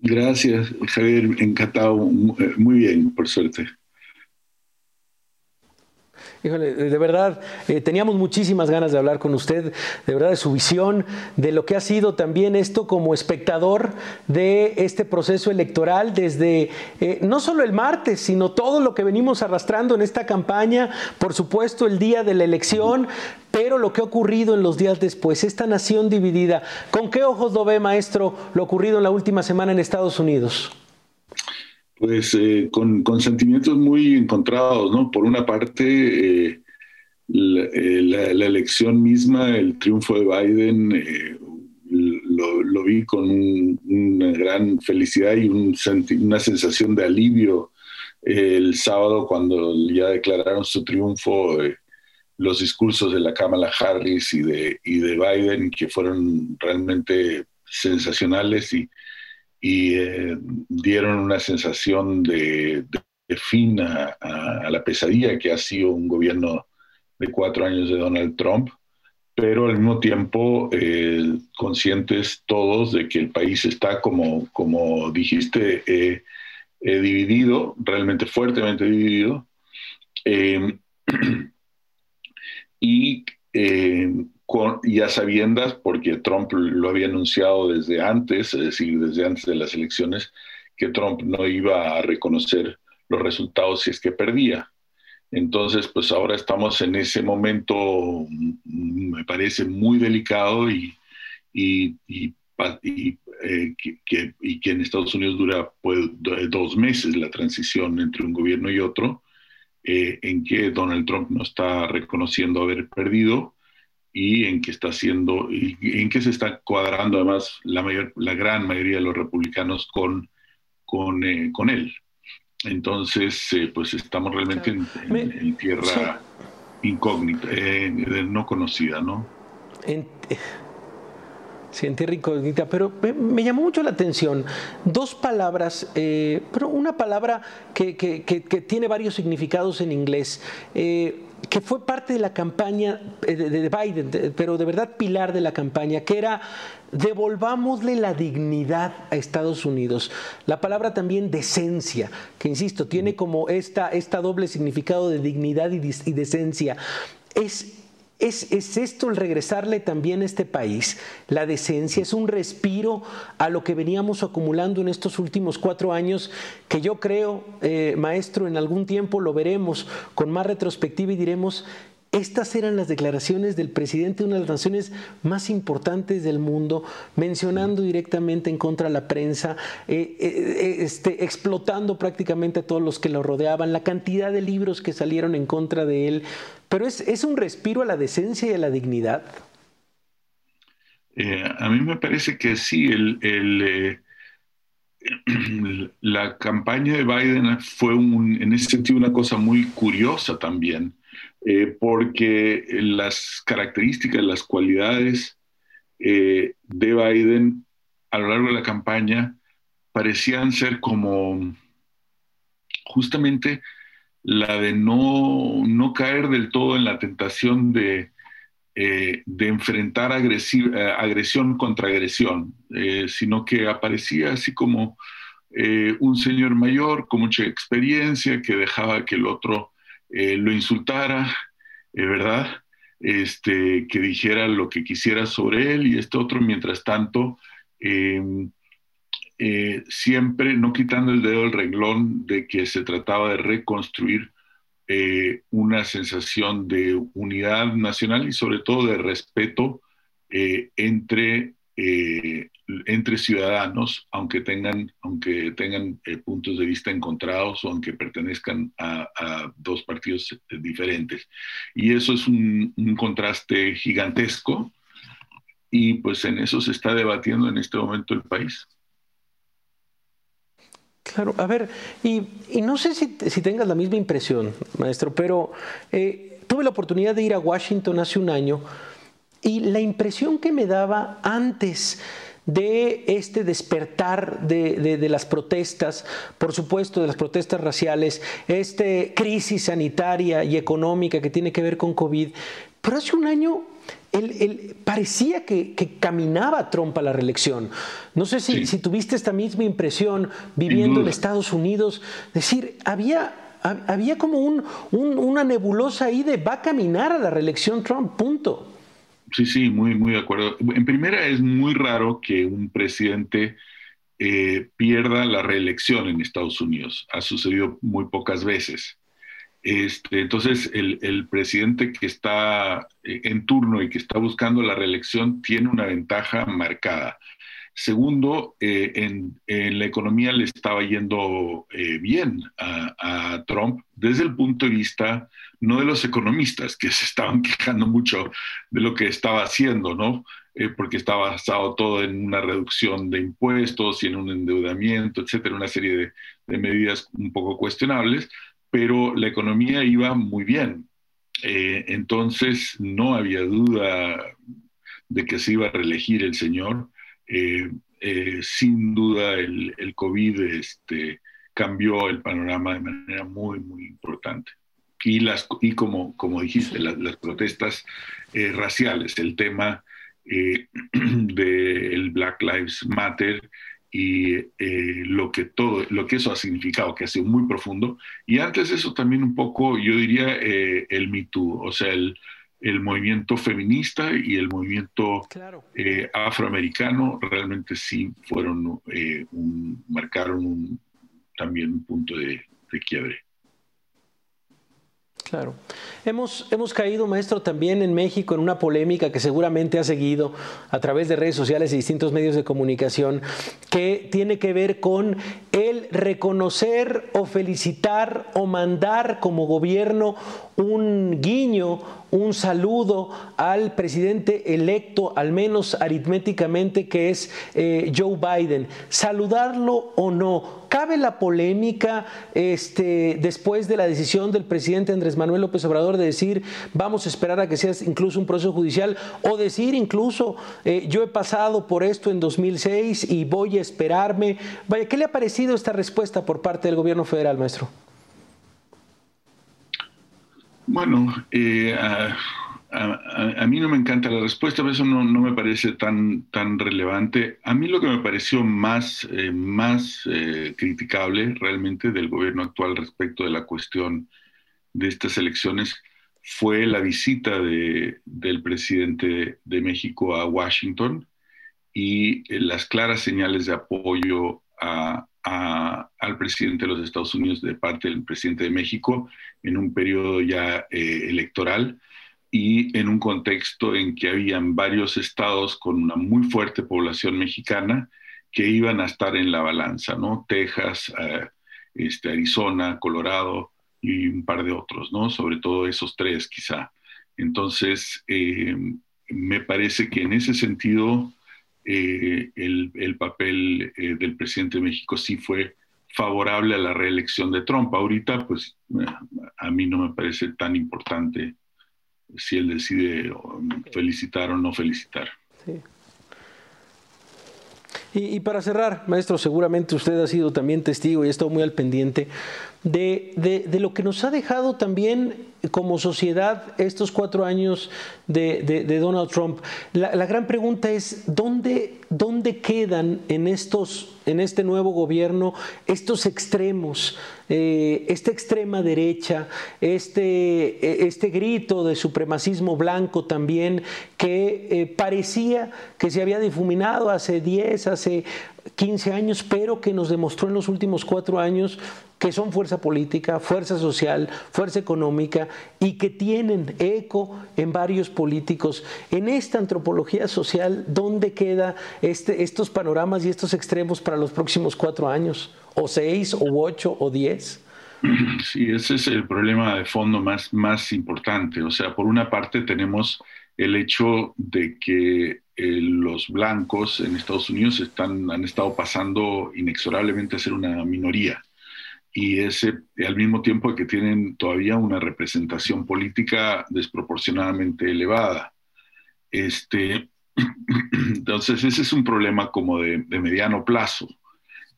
K: Gracias, Javier. Encantado. Muy bien, por suerte.
A: Híjole, de verdad, eh, teníamos muchísimas ganas de hablar con usted, de verdad, de su visión, de lo que ha sido también esto como espectador de este proceso electoral desde eh, no solo el martes, sino todo lo que venimos arrastrando en esta campaña, por supuesto el día de la elección, pero lo que ha ocurrido en los días después, esta nación dividida. ¿Con qué ojos lo ve, maestro, lo ocurrido en la última semana en Estados Unidos?
K: Pues eh, con, sentimientos muy encontrados, ¿no? Por una parte, eh, eh, la, elección misma, el triunfo de Biden, lo, vi con una gran felicidad y una sensación de alivio el sábado cuando ya declararon su triunfo. los discursos de la Kamala Harris y de, y de Biden, que fueron realmente sensacionales y, y eh, dieron una sensación de, fin a, la pesadilla que ha sido un gobierno de cuatro años de Donald Trump, pero al mismo tiempo eh, conscientes todos de que el país está, como, como dijiste, eh, dividido, realmente fuertemente dividido. y con, y a sabiendas, porque Trump lo había anunciado desde antes, es decir, desde antes de las elecciones, que Trump no iba a reconocer los resultados si es que perdía. Entonces, pues ahora estamos en ese momento, mm, me parece muy delicado eh, que, y que, en Estados Unidos dura pues, dos meses la transición entre un gobierno y otro. en que Donald Trump no está reconociendo haber perdido y en que está haciendo y, en que se está cuadrando además la mayor la gran mayoría de los republicanos con con, con él. Entonces pues estamos realmente en, tierra incógnita no conocida no
A: Sí, en tierra incógnita, pero me, llamó mucho la atención dos palabras, eh, pero una palabra que, tiene varios significados en inglés, eh, que fue parte de la campaña eh, de, Biden, pero de verdad pilar de la campaña, que era devolvámosle la dignidad a Estados Unidos. La palabra también decencia, que insisto, tiene como esta, esta doble significado de dignidad y, y decencia. Es ¿Es, esto el regresarle también a este país? La decencia es un respiro a lo que veníamos acumulando en estos últimos cuatro años, que yo creo, eh, maestro, en algún tiempo lo veremos con más retrospectiva y diremos, estas eran las declaraciones del presidente de una de las naciones más importantes del mundo, mencionando directamente en contra de la prensa, eh, eh, este, explotando prácticamente a todos los que lo rodeaban, la cantidad de libros que salieron en contra de él. Pero es, un respiro a la decencia y a la dignidad.
K: Eh, a mí me parece que sí, el, la campaña de Biden fue en ese sentido una cosa muy curiosa también eh, porque las características, las cualidades eh, de Biden a lo largo de la campaña parecían ser como justamente la de no, no caer del todo en la tentación de, eh, de enfrentar agresión contra agresión, sino que aparecía así como un señor mayor con mucha experiencia que dejaba que el otro eh, lo insultara, eh, ¿verdad? Este, que dijera lo que quisiera sobre él y este otro, mientras tanto, em, eh, siempre no quitando el dedo del renglón de que se trataba de reconstruir una sensación de unidad nacional y sobre todo de respeto entre entre ciudadanos, aunque tengan, aunque tengan eh, puntos de vista encontrados o aunque pertenezcan a, dos partidos eh, diferentes. Y eso es un, contraste gigantesco y pues en eso se está debatiendo en este momento el país.
A: Claro, a ver, y, no sé si, tengas la misma impresión, maestro, pero eh, tuve la oportunidad de ir a Washington hace un año y la impresión que me daba antes de este despertar de, las protestas, por supuesto de las protestas raciales, esta crisis sanitaria y económica que tiene que ver con COVID. Pero hace un año él, parecía que, caminaba Trump a la reelección. No sé si, tuviste esta misma impresión viviendo en Estados Unidos. Es decir, había, había como una nebulosa ahí de va a caminar a la reelección Trump, punto.
K: Sí, sí, muy, muy de acuerdo. En primera, es muy raro que un presidente eh, pierda la reelección en Estados Unidos. Ha sucedido muy pocas veces. Este, entonces, el, presidente que está eh, en turno y que está buscando la reelección tiene una ventaja marcada. Segundo, eh, en, la economía le estaba yendo bien a, Trump desde el punto de vista no de los economistas que se estaban quejando mucho de lo que estaba haciendo, ¿no? Eh, porque estaba basado todo en una reducción de impuestos y en un endeudamiento, etcétera, una serie de, medidas un poco cuestionables, pero la economía iba muy bien. Eh, entonces no había duda de que se iba a reelegir el señor. Eh, sin duda el, el COVID este, cambió el panorama de manera muy, muy importante. Y, las, y como, como dijiste, las, protestas eh, raciales, el tema eh, del Black Lives Matter y eh, lo que todo lo que eso ha significado que ha sido muy profundo. Y antes de eso también un poco yo diría el Me Too o sea el, el movimiento feminista y el movimiento afroamericano realmente sí fueron un, marcaron también un punto de, de quiebre
A: Claro. Hemos, hemos caído, maestro, también en México en una polémica que seguramente ha seguido a través de redes sociales y distintos medios de comunicación, que tiene que ver con el reconocer o felicitar o mandar como gobierno un guiño, un saludo al presidente electo, al menos aritméticamente, que es eh, Joe Biden. Saludarlo o no. ¿Cabe la polémica este, después de la decisión del presidente Andrés Manuel López Obrador de decir vamos a esperar a que sea incluso un proceso judicial o decir incluso eh, yo he pasado por esto en 2006 y voy a esperarme? Vaya, ¿qué le ha parecido esta respuesta por parte del gobierno federal, maestro?
K: Bueno, eh, a, mí no me encanta la respuesta, pero eso no, me parece tan, tan relevante. A mí lo que me pareció más, eh, más eh, criticable realmente del gobierno actual respecto de la cuestión de estas elecciones fue la visita de, del presidente de México a Washington y las claras señales de apoyo al presidente de los Estados Unidos de parte del presidente de México en un periodo ya eh, electoral y en un contexto en que habían varios estados con una muy fuerte población mexicana que iban a estar en la balanza, ¿no? Texas, eh, este, Arizona, Colorado y un par de otros, ¿no? Sobre todo esos tres quizá. Entonces, eh, me parece que en ese sentido eh, el, papel eh, del presidente de México sí fue favorable a la reelección de Trump. Ahorita, pues a mí no me parece tan importante si él decide felicitar o no felicitar.
A: Y, para cerrar, maestro, seguramente usted ha sido también testigo y ha estado muy al pendiente de, de lo que nos ha dejado también como sociedad estos cuatro años de, Donald Trump. La, gran pregunta es, ¿dónde, dónde quedan en, estos, en este nuevo gobierno estos extremos, eh, esta extrema derecha, este, este grito de supremacismo blanco también, que eh, parecía que se había difuminado hace 10, hace 15 años, pero que nos demostró en los últimos cuatro años que son fuerza política, fuerza social, fuerza económica y que tienen eco en varios políticos. En esta antropología social, ¿dónde queda este, estos panoramas y estos extremos para los próximos cuatro años? ¿O seis, o ocho, o diez?
K: Sí, ese es el problema de fondo más, más importante. O sea, por una parte tenemos el hecho de que eh, los blancos en Estados Unidos están, han estado pasando inexorablemente a ser una minoría y ese, al mismo tiempo que tienen todavía una representación política desproporcionadamente elevada. Este, entonces, ese es un problema como de, mediano plazo,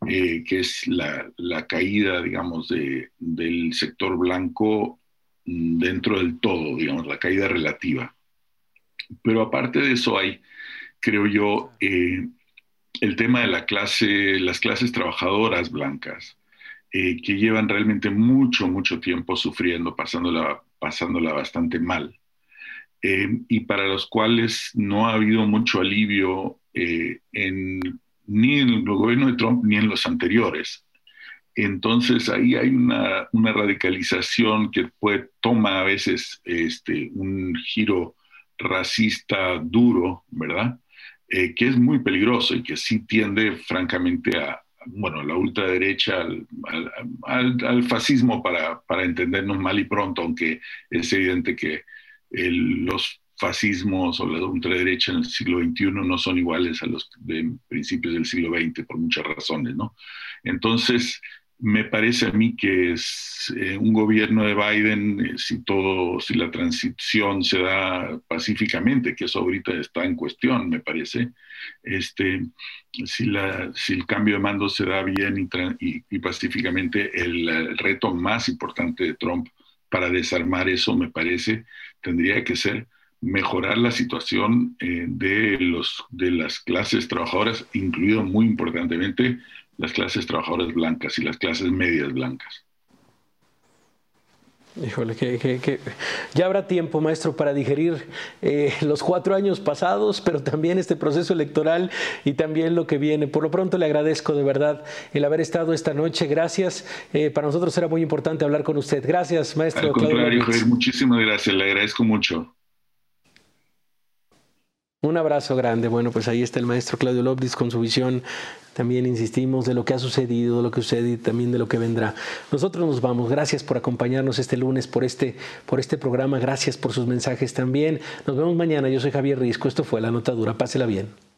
K: eh, que es la, caída, digamos, de, del sector blanco mm, dentro del todo, digamos, la caída relativa. Pero aparte de eso hay, creo yo, eh, el tema de la clase, las clases trabajadoras blancas eh, que llevan realmente mucho, mucho tiempo sufriendo, pasándola, pasándola bastante mal, eh, y para los cuales no ha habido mucho alivio ni en el gobierno de Trump ni en los anteriores. Entonces ahí hay una, una radicalización que puede, toma a veces este, un giro racista duro, ¿verdad? que es muy peligroso y que sí tiende francamente a, bueno, la ultraderecha, al, al, fascismo para, entendernos mal y pronto, aunque es evidente que los fascismos o la ultraderecha en el siglo XXI no son iguales a los de principios del siglo XX por muchas razones, ¿no? Entonces, me parece a mí que es eh, un gobierno de Biden, eh, si todo, si la transición se da pacíficamente, que eso ahorita está en cuestión, me parece, este, si, la, si el cambio de mando se da bien y, pacíficamente, el, reto más importante de Trump para desarmar eso, me parece, tendría que ser mejorar la situación eh, de, los, de las clases trabajadoras, incluido muy importantemente las clases trabajadoras blancas y las clases medias blancas.
A: Híjole, que, ya habrá tiempo, maestro, para digerir eh, los cuatro años pasados, pero también este proceso electoral y también lo que viene. Por lo pronto le agradezco de verdad el haber estado esta noche. Gracias. Eh, para nosotros era muy importante hablar con usted. Gracias, maestro.
K: Al contrario, muchísimas gracias. Le agradezco mucho.
A: Un abrazo grande. Bueno, pues ahí está el maestro Claudio López con su visión. También insistimos de lo que ha sucedido, de lo que sucede y también de lo que vendrá. Nosotros nos vamos. Gracias por acompañarnos este lunes por este, por este programa. Gracias por sus mensajes también. Nos vemos mañana. Yo soy Javier Risco. Esto fue La Notadura. Pásela bien.